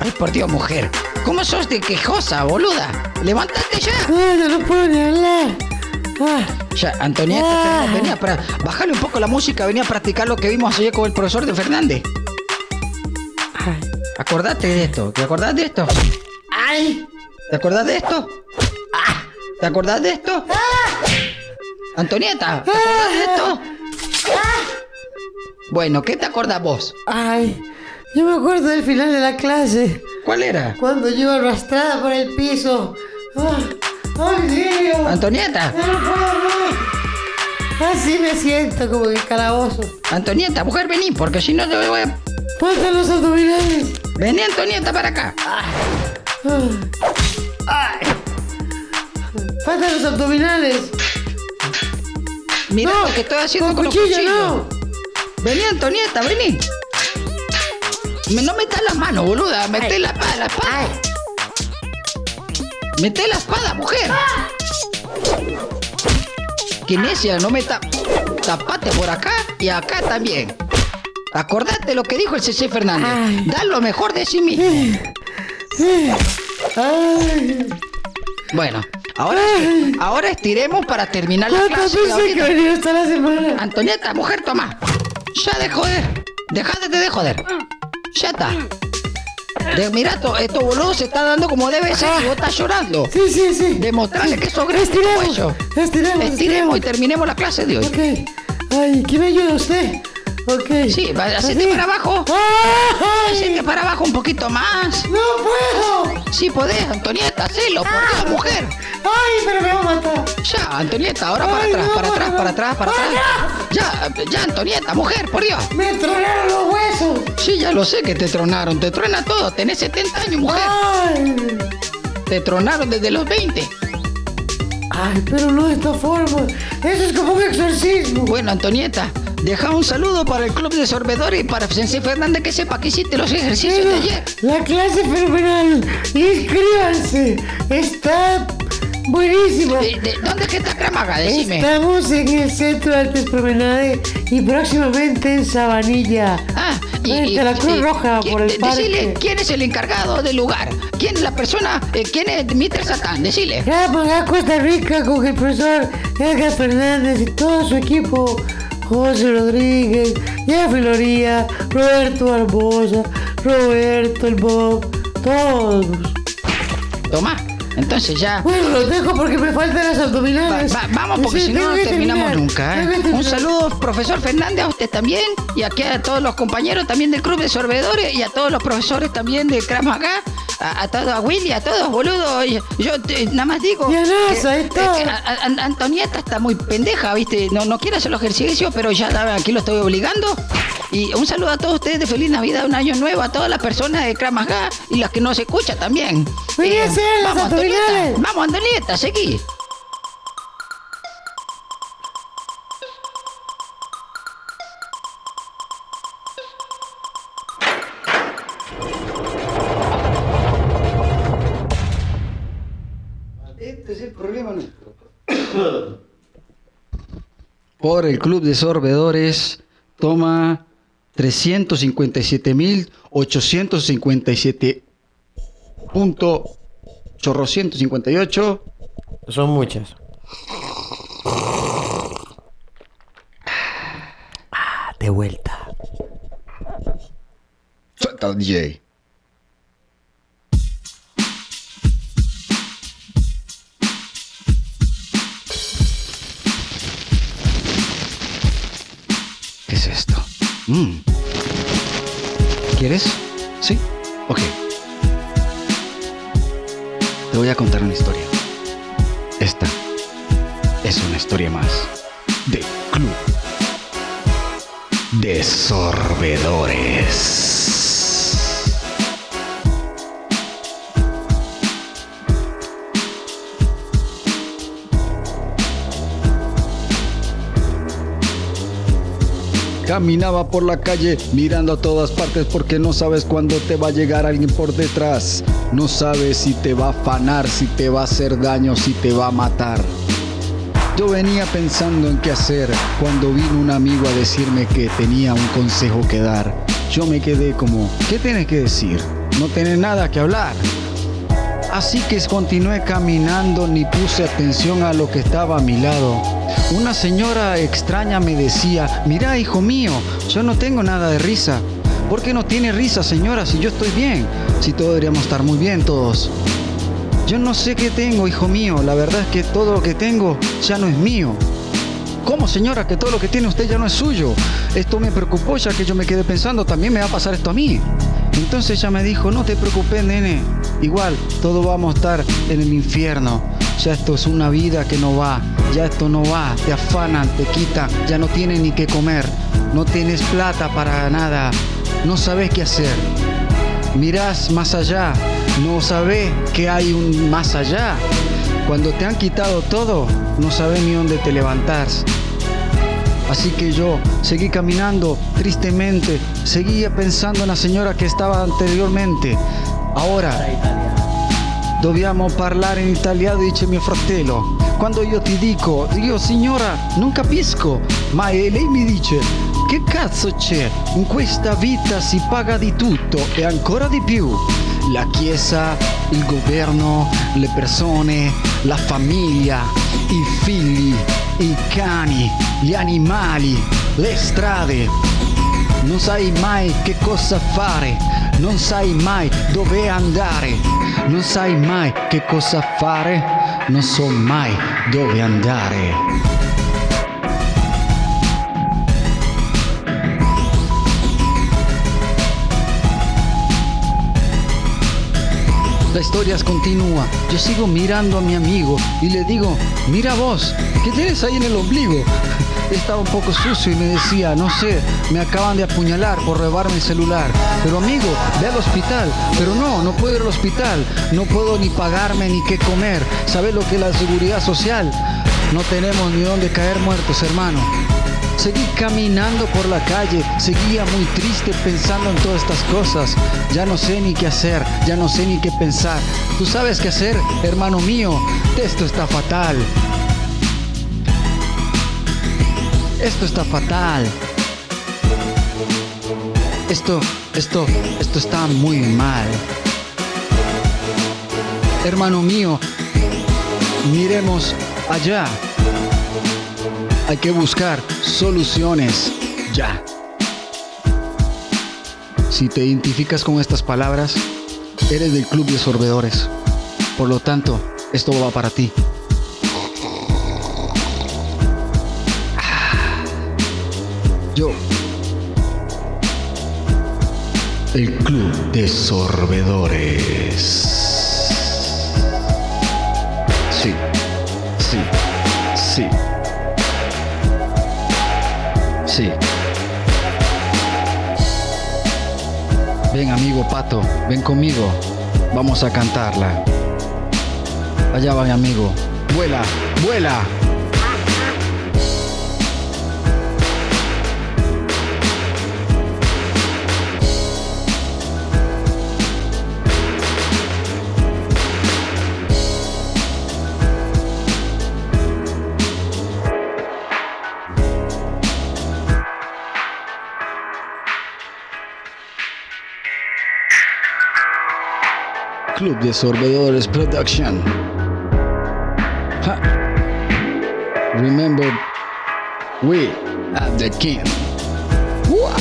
Ay, por Dios, mujer. ¿Cómo sos de quejosa, boluda? Levántate ya. Ah, no, no puedo ni hablar. Ah, Ya, Antonieta, Ah. Venía para bajarle un poco la música, venía a practicar lo que vimos ayer con el profesor de Fernández. ay, Acordate de esto, ¿te acordás de esto? ay. ¿Te acordás de esto? ¿Te acordás de esto? Antonieta, ¿te acordás de esto? Bueno, ¿qué te acordás vos? Ay, yo me acuerdo del final de la clase, ¿Cuál era? cuando yo arrastrada por el piso. Ah, ¡Ay, Dios! Antonieta. Así me siento como en el calabozo. Antonieta, mujer, vení, porque si no te voy a... Ponte los abdominales. Vení, Antonieta, para acá. Faltan los abdominales. Mira No, lo que estoy haciendo con con, los cuchillo, cuchillos. no. Vení, Antonieta, vení. No metas las manos, boluda. Meté la espada, la espada. Meté la espada, mujer. Que necia, no meta. Tapate por acá y acá también. Acordate lo que dijo el CC Fernández. Ay. Da lo mejor de sí mismo. Ay, Bueno, ahora, ahora estiremos para terminar la ¿cuántas clase. que la semana? Antonieta, mujer, toma. Ya de joder. Dejate de joder. Ya está. De, mira, to- estos boludos se está dando como debe ser y vos estás llorando. Sí, sí, sí. Demostrarle que sos grande Estiremos, ellos. estiremos, Estiremos y terminemos la clase de hoy. Ok. Ay, ¿quién me ayuda usted? Ok. Sí, hacete para abajo. Hacete para abajo un poquito más. ¡No puedo! Sí podés, Antonieta, hacelo, por Dios, mujer. ¡Ay, pero me va a matar! Ya, Antonieta, ahora para Ay, atrás, no, para atrás, para atrás, para atrás. Ya, ya, Antonieta, mujer, por Dios. ¡Me tronaron los huesos! Sí, ya lo sé que te tronaron, te truena todo, tenés 70 años, mujer. ¡Ay! Te tronaron desde los 20. ¡Ay, pero no de esta forma! ¡Eso es como un exorcismo! Bueno, Antonieta, deja un saludo para el club de sorbedores y para Sensei Fernández que sepa que hiciste los ejercicios de ayer. la clase fenomenal. Inscríbanse. Está buenísima. ¿De, de- dónde es que está Cramaga? Decime. Estamos en el Centro de Artes Promenade y próximamente en Sabanilla. Ah, Frente a la Cruz Roja ¿quién- por el de- Decile quién es el encargado del lugar. ¿Quién es la persona? eh, ¿Quién es Mr. Satán? Decile. Vamos a Costa Rica con el profesor Edgar Fernández y todo su equipo. José Rodríguez, Jeffrey Loría, Roberto Barbosa, Roberto el Bob, todos. Tomá. Entonces ya. Bueno, los dejo porque me faltan las abdominales. va- vamos porque Sí, si no no terminamos terminar. nunca. ¿eh? Un saludo, profesor Fernández, a usted también. Y aquí a todos los compañeros también del club de sorbedores y a todos los profesores también de Kramaga. A, a todos, a Willy, a todos, boludo. Yo te- nada más digo. Y a Nasa, que- que a- a- Antonieta está muy pendeja, ¿viste? No, no quiere hacer los ejercicios, pero ya aquí lo estoy obligando. Y un saludo a todos ustedes de feliz Navidad, un año nuevo, a todas las personas de Kramaga y las que no se escuchan también. Eh, vamos, Abdominales. vamos, Antonieta, seguí. Este es el problema nuestro. *coughs* Por el club de sorbedores toma 357.857 punto chorrocientos cincuenta y ocho. Son muchas. Ah, de vuelta. Suelta, DJ. ¿Qué es esto? Mm. ¿Quieres? ¿Sí? Ok. Te voy a contar una historia. Esta es una historia más de Club de Sorbedores. Caminaba por la calle mirando a todas partes porque no sabes cuándo te va a llegar alguien por detrás. No sabes si te va a afanar, si te va a hacer daño, si te va a matar. Yo venía pensando en qué hacer cuando vino un amigo a decirme que tenía un consejo que dar. Yo me quedé como, ¿qué tienes que decir? No tienes nada que hablar. Así que continué caminando ni puse atención a lo que estaba a mi lado. Una señora extraña me decía, mira hijo mío, yo no tengo nada de risa. ¿Por qué no tiene risa señora si yo estoy bien? Si todos deberíamos estar muy bien todos. Yo no sé qué tengo, hijo mío. La verdad es que todo lo que tengo ya no es mío. ¿Cómo, señora, que todo lo que tiene usted ya no es suyo? Esto me preocupó ya que yo me quedé pensando, también me va a pasar esto a mí. Entonces ella me dijo, no te preocupes, nene. Igual, todos vamos a estar en el infierno. Ya esto es una vida que no va. Ya esto no va. Te afanan, te quitan. Ya no tienes ni qué comer. No tienes plata para nada. No sabes qué hacer. Mirás más allá. No sabes que hay un más allá. Cuando te han quitado todo, no sabes ni dónde te levantás. Así que yo seguí caminando tristemente, seguía pensando en la señora che stava anteriormente. Ora dobbiamo parlare in italiano, dice mio fratello. Quando io ti dico, io signora non capisco, ma lei mi dice, che cazzo c'è? In questa vita si paga di tutto e ancora di più. La chiesa, il governo, le persone, la famiglia, i figli, i cani, gli animali, le strade. Non sai mai che cosa fare, non sai mai dove andare, non sai mai che cosa fare, non so mai dove andare. La historia continúa. Yo sigo mirando a mi amigo y le digo, mira vos, ¿qué tienes ahí en el ombligo? Estaba un poco sucio y me decía, no sé, me acaban de apuñalar por robarme el celular. Pero amigo, ve al hospital. Pero no, no puedo ir al hospital. No puedo ni pagarme ni qué comer. ¿Sabes lo que es la seguridad social? No tenemos ni dónde caer muertos, hermano. Seguí caminando por la calle, seguía muy triste pensando en todas estas cosas. Ya no sé ni qué hacer, ya no sé ni qué pensar. ¿Tú sabes qué hacer, hermano mío? Esto está fatal. Esto está fatal. Esto, esto, esto está muy mal. Hermano mío, miremos allá. Hay que buscar soluciones ya. Si te identificas con estas palabras, eres del club de sorbedores. Por lo tanto, esto va para ti. El club de sorbedores. Sí, sí, sí. Sí. Ven amigo Pato, ven conmigo. Vamos a cantarla. Allá va mi amigo. Vuela, vuela. Club de Sorbedores Production. Remember, we are the king. Ua.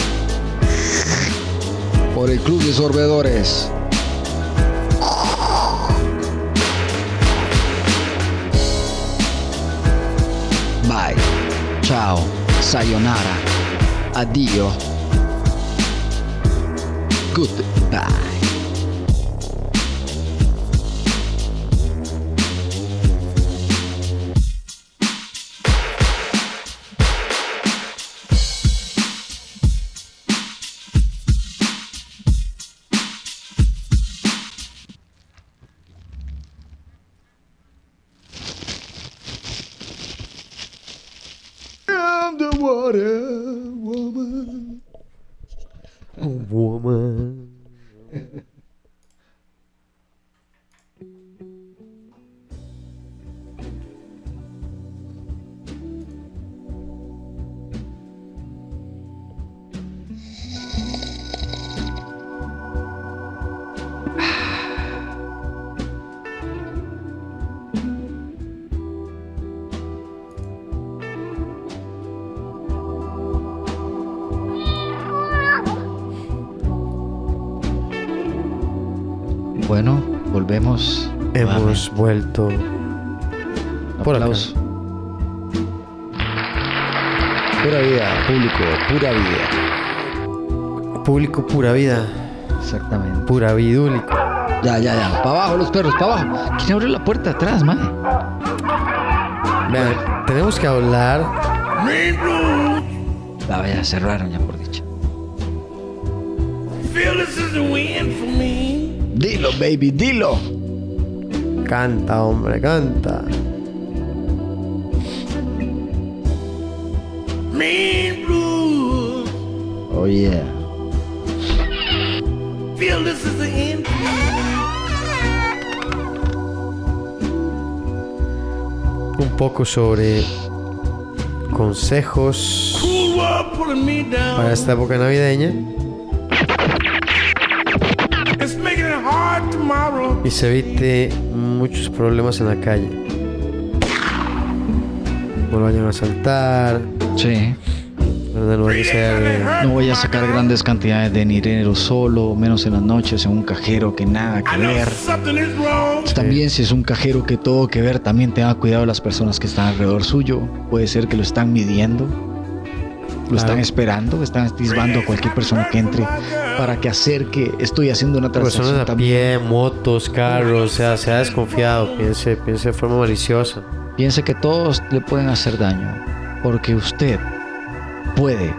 Por el Club de Sorbedores. Bye. Ciao. Sayonara. Addio. Goodbye. Vuelto por acá. Aplauso. Pura vida, público, pura vida. Público pura vida, Exactamente. pura vidúlico. Ya, ya, ya. Para abajo los perros, para abajo. ¿Quién abrió la puerta atrás, madre? Vean, tenemos que hablar La ya cerraron ya por dicha. Dilo, baby, dilo. Canta, hombre, canta. Oh yeah. Un poco sobre consejos para esta época navideña. Y se evite muchos problemas en la calle. No lo vayan a saltar, Sí. No vaya a ser... eh, No voy a sacar grandes cantidades de dinero solo, menos en las noches, en un cajero que nada que ver. También si es un cajero que todo que ver, también tenga cuidado las personas que están alrededor suyo. Puede ser que lo están midiendo, lo están esperando, están atisbando a cualquier persona que entre para que acerque. Estoy haciendo una transacción Personas a también. pie, motos, carros, o sea, sea desconfiado, piense, piense de forma maliciosa. Piense que todos le pueden hacer daño, porque usted puede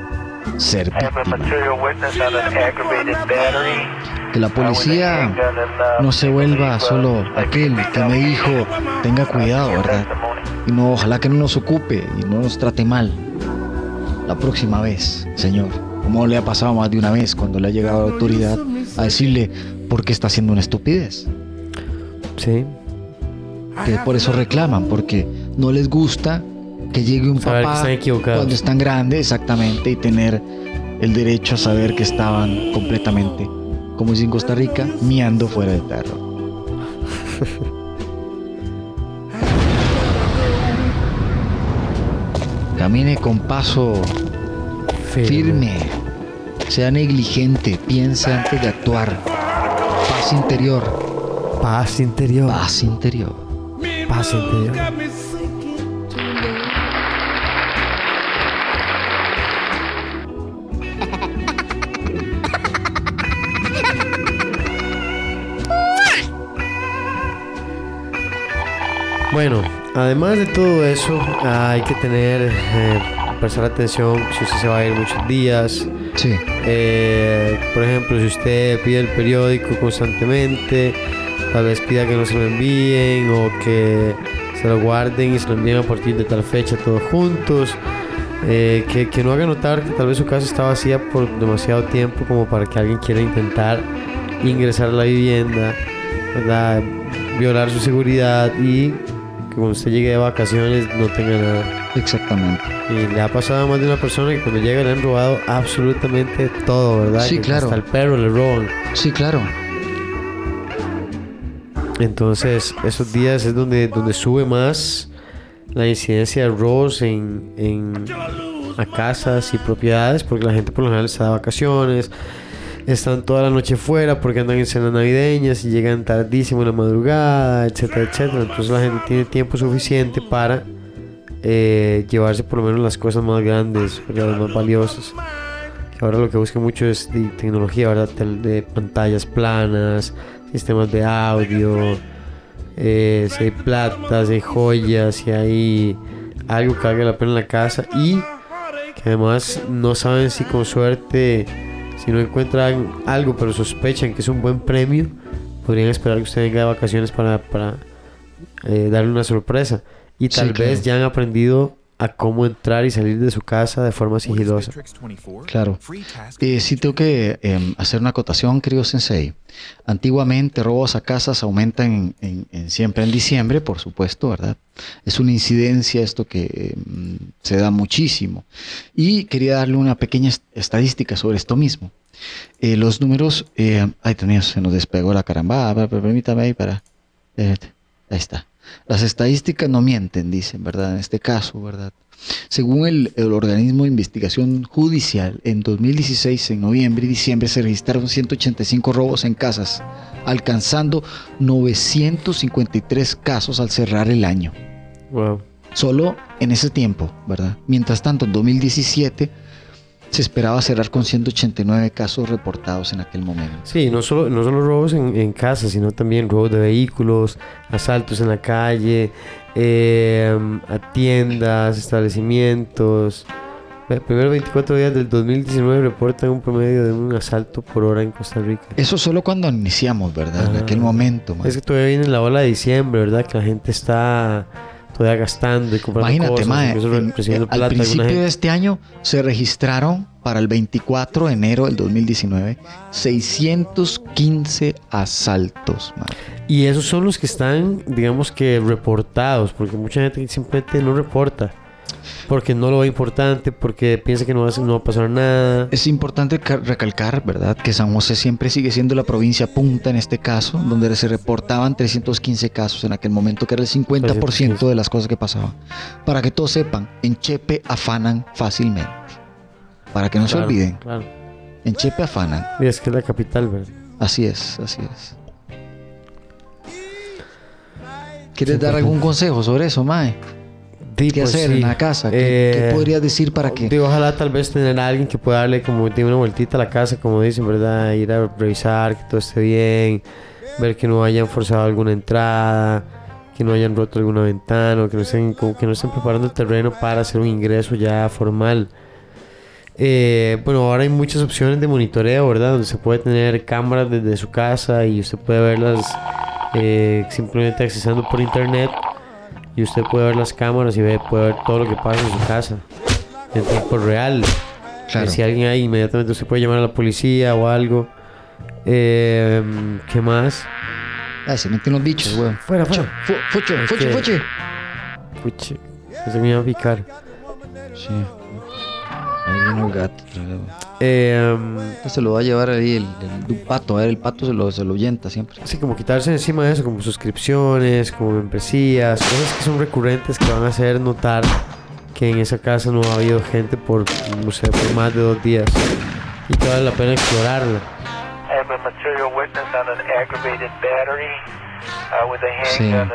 ser víctima. Que la policía no se vuelva solo aquel que me dijo, tenga cuidado, ¿verdad? Y no, ojalá que no nos ocupe y no nos trate mal. La próxima vez, señor, como le ha pasado más de una vez cuando le ha llegado la autoridad a decirle por qué está haciendo una estupidez. Sí, que por eso reclaman, porque no les gusta que llegue un Saber papá están cuando están grandes, exactamente, y tener el derecho a saber que estaban completamente, como dice en Costa Rica, miando fuera de perro. *laughs* Camine con paso firme, sea negligente, piense antes de actuar. Paz interior, Paz interior. paz interior. Paz interior. Bueno, además de todo eso, hay que tener, eh, prestar atención si usted se va a ir muchos días. Sí. Eh, por ejemplo, si usted pide el periódico constantemente, tal vez pida que no se lo envíen o que se lo guarden y se lo envíen a partir de tal fecha todos juntos. Eh, que, que no haga notar que tal vez su casa está vacía por demasiado tiempo como para que alguien quiera intentar ingresar a la vivienda, ¿verdad? violar su seguridad y que cuando usted llegue de vacaciones no tenga nada. Exactamente. Y le ha pasado a más de una persona que cuando llega le han robado absolutamente todo, ¿verdad? Sí, Que claro. Hasta el perro le roban. Sí, claro. Entonces, esos días es donde, donde sube más la incidencia de robos en, en a casas y propiedades, porque la gente por lo general está de vacaciones, están toda la noche fuera porque andan en cenas navideñas y llegan tardísimo en la madrugada, etcétera, etcétera. Entonces la gente tiene tiempo suficiente para eh, llevarse por lo menos las cosas más grandes, las más valiosas. Ahora lo que busca mucho es de tecnología, ¿verdad? De pantallas planas, sistemas de audio, eh, si hay platas, si hay joyas, si hay algo que valga la pena en la casa y que además no saben si con suerte, si no encuentran algo pero sospechan que es un buen premio, podrían esperar que usted venga de vacaciones para, para eh, darle una sorpresa. Y Sí, tal claro. vez ya han aprendido a cómo entrar y salir de su casa de forma sigilosa. Claro. Eh, sí tengo que em, hacer una acotación, querido Sensei. Antiguamente robos a casas aumentan en, en- en siempre en diciembre, por supuesto, ¿verdad? Es una incidencia esto que em, se da muchísimo. Y quería darle una pequeña est- estadística sobre esto mismo. Eh, los números, eh, ay, mío, se nos despegó la caramba. Ah, per- per- permítame ahí para... eh, ahí está. Las estadísticas no mienten, dicen, ¿verdad? En este caso, ¿verdad? Según el, el organismo de investigación judicial, en 2016, en noviembre y diciembre, se registraron 185 robos en casas, alcanzando 953 casos al cerrar el año. Wow. Solo en ese tiempo, ¿verdad? Mientras tanto, en 2017 se esperaba cerrar con 189 casos reportados en aquel momento. Sí, no solo, no solo robos en, en casa, sino también robos de vehículos, asaltos en la calle, eh, a tiendas, establecimientos. Ve- Primero 24 días del 2019 reportan un promedio de un asalto por hora en Costa Rica. Eso solo cuando iniciamos, ¿verdad? En Ah. aquel momento, man. Es que todavía viene la ola de diciembre, ¿verdad? Que la gente está todavía gastando y comprando Imagínate, cosas, mae, incluso en- recibiendo al plata. Principio de este año se registraron para el 24 de enero del 2019 615 asaltos. mae. Y esos son los que están, digamos que reportados, porque mucha gente simplemente no reporta. Porque no lo ve importante, porque piensa que no va, a- no va a pasar nada. Es importante ca- recalcar, ¿verdad?, que San José siempre sigue siendo la provincia punta en este caso, donde se reportaban 315 casos en aquel momento, que era el 50% de las cosas que pasaban. Para que todos sepan, en Chepe afanan fácilmente. Para que no se olviden, Claro. en Chepe afanan. Y es que es la capital, ¿verdad? Así es, así es. ¿Quieres dar algún consejo sobre eso, Mae? Sí, ¿Qué pues hacer sí. en la casa? ¿Qué, qué Eh, podrías decir para que.? Digo, ojalá tal vez tener a alguien que pueda darle como de una vueltita a la casa, como dicen, ¿verdad? Ir a revisar que todo esté bien, ver que no hayan forzado alguna entrada, que no hayan roto alguna ventana, o que no estén, como que no estén preparando el terreno para hacer un ingreso ya formal. Eh, bueno, ahora hay muchas opciones de monitoreo, ¿verdad? Donde se puede tener cámaras desde su casa y usted puede verlas eh, simplemente accesando por internet. Y usted puede ver las cámaras y ve, puede ver todo lo que pasa en su casa en tiempo real. Claro. Si alguien hay, inmediatamente usted puede llamar a la policía o algo. Eh, ¿Qué más? Ah, se meten los bichos, weón. Fuera, fuera. Fu- Fucho, Es fucho, que- fucho. Puche, se me iba a picar. Sí. Ahí viene el gato. otra vez, weón. Eh, Se lo va a llevar ahí el, el- un pato. A ver, el pato se lo, se lo ahuyenta siempre. sí, como quitarse encima de eso, como suscripciones, como membresías, cosas que son recurrentes que van a hacer notar que en esa casa no ha habido gente por, no sé, por más de dos días. Y que vale la pena explorarla. uh, Sí. uh,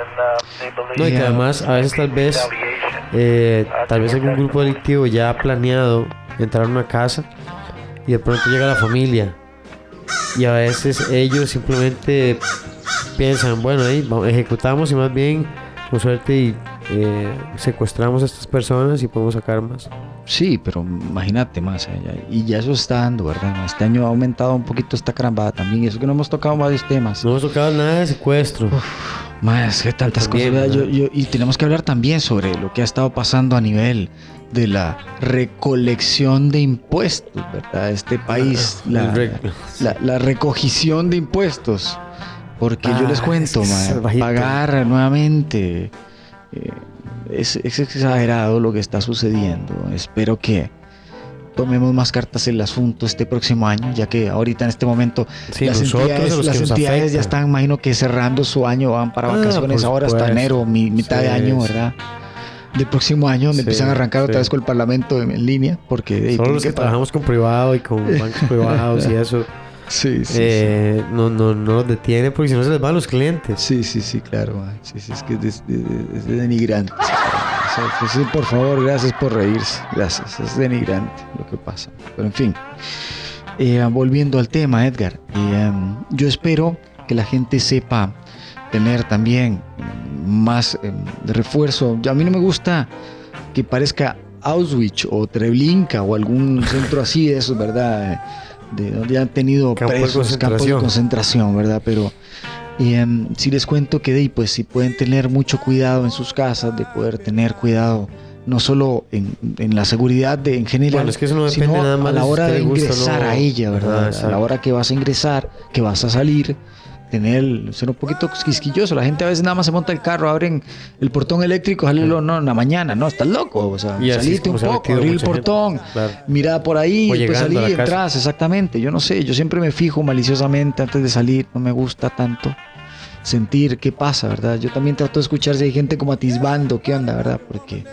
No, y que además a veces tal vez, eh, tal vez algún grupo delictivo ya ha planeado entrar a una casa y de pronto llega la familia y a veces ellos simplemente piensan, bueno, ahí ejecutamos y más bien con suerte y eh, secuestramos a estas personas y podemos sacar más. Sí, pero imagínate más allá. Y ya eso está dando, ¿verdad? Este año ha aumentado un poquito esta carambada también. Y eso que no hemos tocado varios temas. No hemos tocado nada de secuestro. Más que tantas También, cosas. Yo- yo- y tenemos que hablar también sobre lo que ha estado pasando a nivel de la recolección de impuestos, ¿verdad? Este país, El la, la, la recogición de impuestos. Porque yo les Ah, cuento, salvajito. pagar nuevamente eh, es, es exagerado lo que está sucediendo. Espero que tomemos más cartas en el asunto este próximo año, ya que ahorita en este momento Sí, las entidades, las ya están, imagino que cerrando su año, van para Ah, vacaciones ahora hasta enero, mi- mitad de año, sí. Del próximo año, donde Sí, empiezan a arrancar otra vez con el parlamento en, en línea, porque hey, Solo los que, trabajamos con privado y con *laughs* bancos privados y eso Sí, sí, eh, No, no, no los detiene porque si no se les van los clientes. sí. Sí, sí, claro. Sí, sí, es que es, denigrante. O sea, sí, por favor, gracias por reírse. Gracias, es denigrante lo que pasa. Pero en fin, eh, volviendo al tema, Edgar, eh, em, yo espero que la gente sepa tener también más em, de refuerzo. A mí no me gusta que parezca Auschwitz o Treblinka o algún centro así de esos, ¿verdad? De donde han tenido Campo de presos, campos de concentración. ¿verdad? Pero em, si les cuento que de ahí, pues si pueden tener mucho cuidado en sus casas, de poder tener cuidado no solo en, en la seguridad de, en general, Bueno, es que eso no sino nada más a la de hora de ingresar no. a ella, ¿verdad? Ajá, a la hora que vas a ingresar, que vas a salir, tener, ser un poquito quisquilloso. La gente a veces nada más se monta el carro, abren el portón eléctrico, salirlo no en la mañana, no, estás loco, o sea, como un se poco, abrir el portón, Claro. mira por ahí, después casa. entras, exactamente. Yo no sé, yo siempre me fijo maliciosamente antes de salir, no me gusta tanto. sentir qué pasa, ¿verdad? Yo también trato de escuchar si hay gente como atisbando, qué onda, ¿verdad? Porque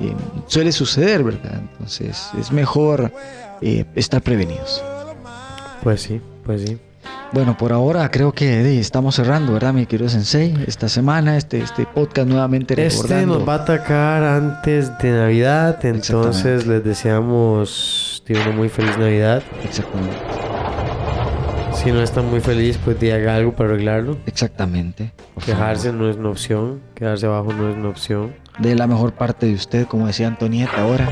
eh, suele suceder, ¿verdad? Entonces es mejor eh, estar prevenidos. Pues sí, pues sí. Bueno, por ahora creo que estamos cerrando, ¿verdad, mi querido Sensei? Esta semana, este, este podcast nuevamente Este recordando. nos va a atacar antes de Navidad, entonces les deseamos una muy feliz Navidad. Exactamente. Si no están muy feliz, pues di haga algo para arreglarlo. Exactamente. Quejarse no es una opción, quedarse abajo no es una opción. De la mejor parte de usted, como decía Antonieta ahora.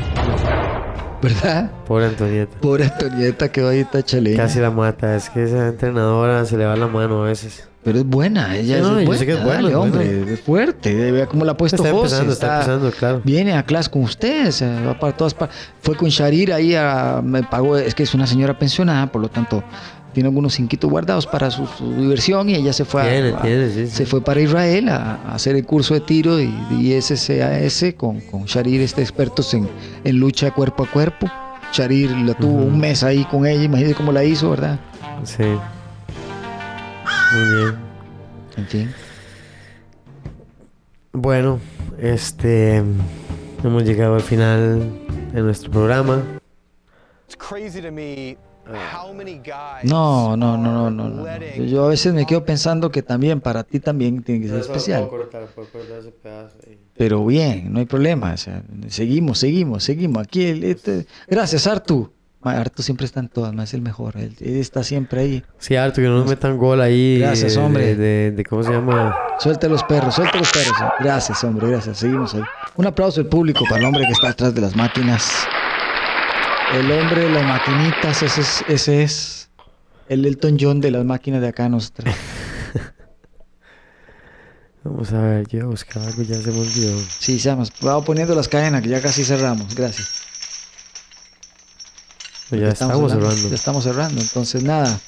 ¿Verdad? Pobre Antonieta. Pobre Antonieta quedó ahí tachaleña. Casi la mata, es que esa entrenadora se le va la mano a veces. Pero es buena, ella Sí, es no, yo buena. sé que es buena, dale, es buena. hombre, es fuerte. Vea cómo la ha puesto Está José, empezando, está empezando, claro. Viene a clase con usted, o sea, va para todas partes. Fue con Sharir ahí, a, me pagó, es que es una señora pensionada, por lo tanto tiene algunos cinquitos guardados para su, su diversión y ella se fue, a- Tiene, a- tiene, sí, sí. se fue para Israel a, a hacer el curso de tiro y, y SCAS con, con Sharir, este expertos en, en lucha cuerpo a cuerpo. Sharir la tuvo un mes ahí con ella, imagínese cómo la hizo, ¿verdad? Sí. Muy bien. En fin. Bueno, este hemos llegado al final de nuestro programa. It's crazy to me No, no, no, no, no, Yo a veces me quedo pensando que también para ti también tiene que ser especial. Pero bien, no hay problema. o sea, seguimos, seguimos, seguimos. Aquí, este- gracias, Artu. Artu siempre está en todas, es el mejor. Él, está siempre ahí. Sí, harto que no nos metan gol ahí. Gracias, de- hombre. De, de- de- ¿Cómo se llama? Suelta los perros, suelta los perros. Gracias, hombre, gracias. Seguimos ahí. Un aplauso al público para el hombre que está atrás de las máquinas. El hombre de las maquinitas, ese es, ese es el Elton John de las máquinas de acá nuestra. *laughs* Vamos a ver, yo voy a buscar algo, ya se me olvidó. Sí, Llamas, vamos poniendo las cadenas que ya casi cerramos. Gracias. Pues ya estamos cerrando. Ya estamos cerrando. Entonces, nada,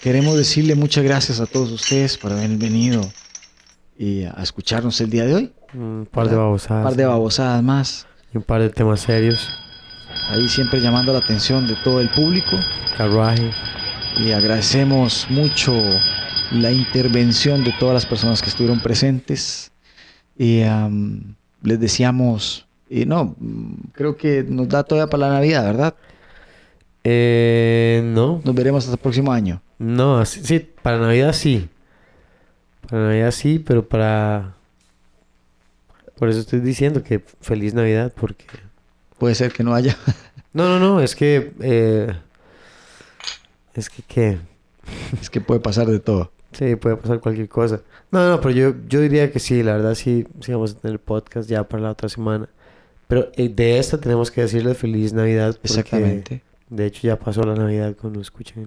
queremos decirle muchas gracias a todos ustedes por haber venido y a escucharnos el día de hoy. Un par de babosadas. Un par de babosadas más. Y un par de temas serios. Ahí siempre llamando la atención de todo el público. Carruaje. Y agradecemos mucho la intervención de todas las personas que estuvieron presentes. Y les deseamos, y no, creo que nos da todavía para la Navidad, ¿verdad? Eh, no. Nos veremos hasta el próximo año. No, sí, para Navidad sí. Para Navidad sí, pero para... Por eso estoy diciendo que feliz Navidad, porque... Puede ser que no haya. *laughs* No, no, no, es que... eh, Es que, ¿qué? *laughs* es que puede pasar de todo. Sí, puede pasar cualquier cosa. No, no, pero yo, yo diría que sí, la verdad sí, sí vamos a tener podcast ya para la otra semana. Pero eh, de esta tenemos que decirle feliz Navidad. Exactamente. De hecho, ya pasó la Navidad cuando escuchen.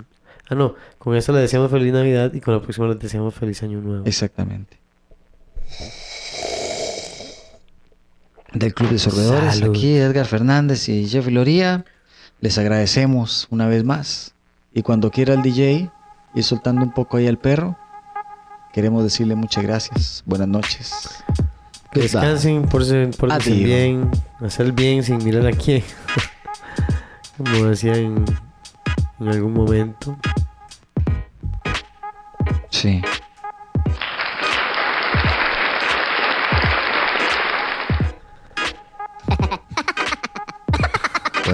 Ah, no, con esta le deseamos feliz Navidad y con la próxima le deseamos feliz Año Nuevo. Exactamente. Del Club de Sorbedores, Salud. aquí Edgar Fernández y Jeff Loría. Les agradecemos una vez más. Y cuando quiera el DJ ir soltando un poco ahí al perro, queremos decirle muchas gracias. Buenas noches. Descansen, por por Adiós. bien, hacer bien sin mirar a quién. Como decía en, en algún momento. Sí.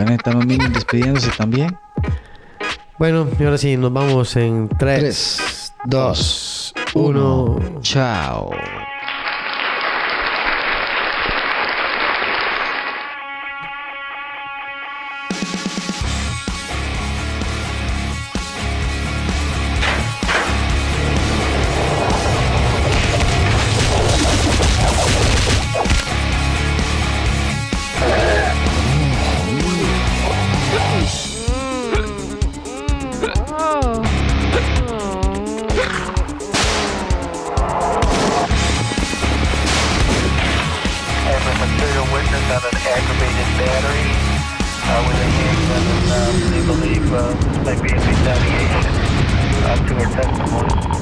Bueno, los niños despidiéndose también. Bueno, y ahora sí, nos vamos en 3, Tres, 2, 1. Chao. This might be a retaliation uh, to her testimony.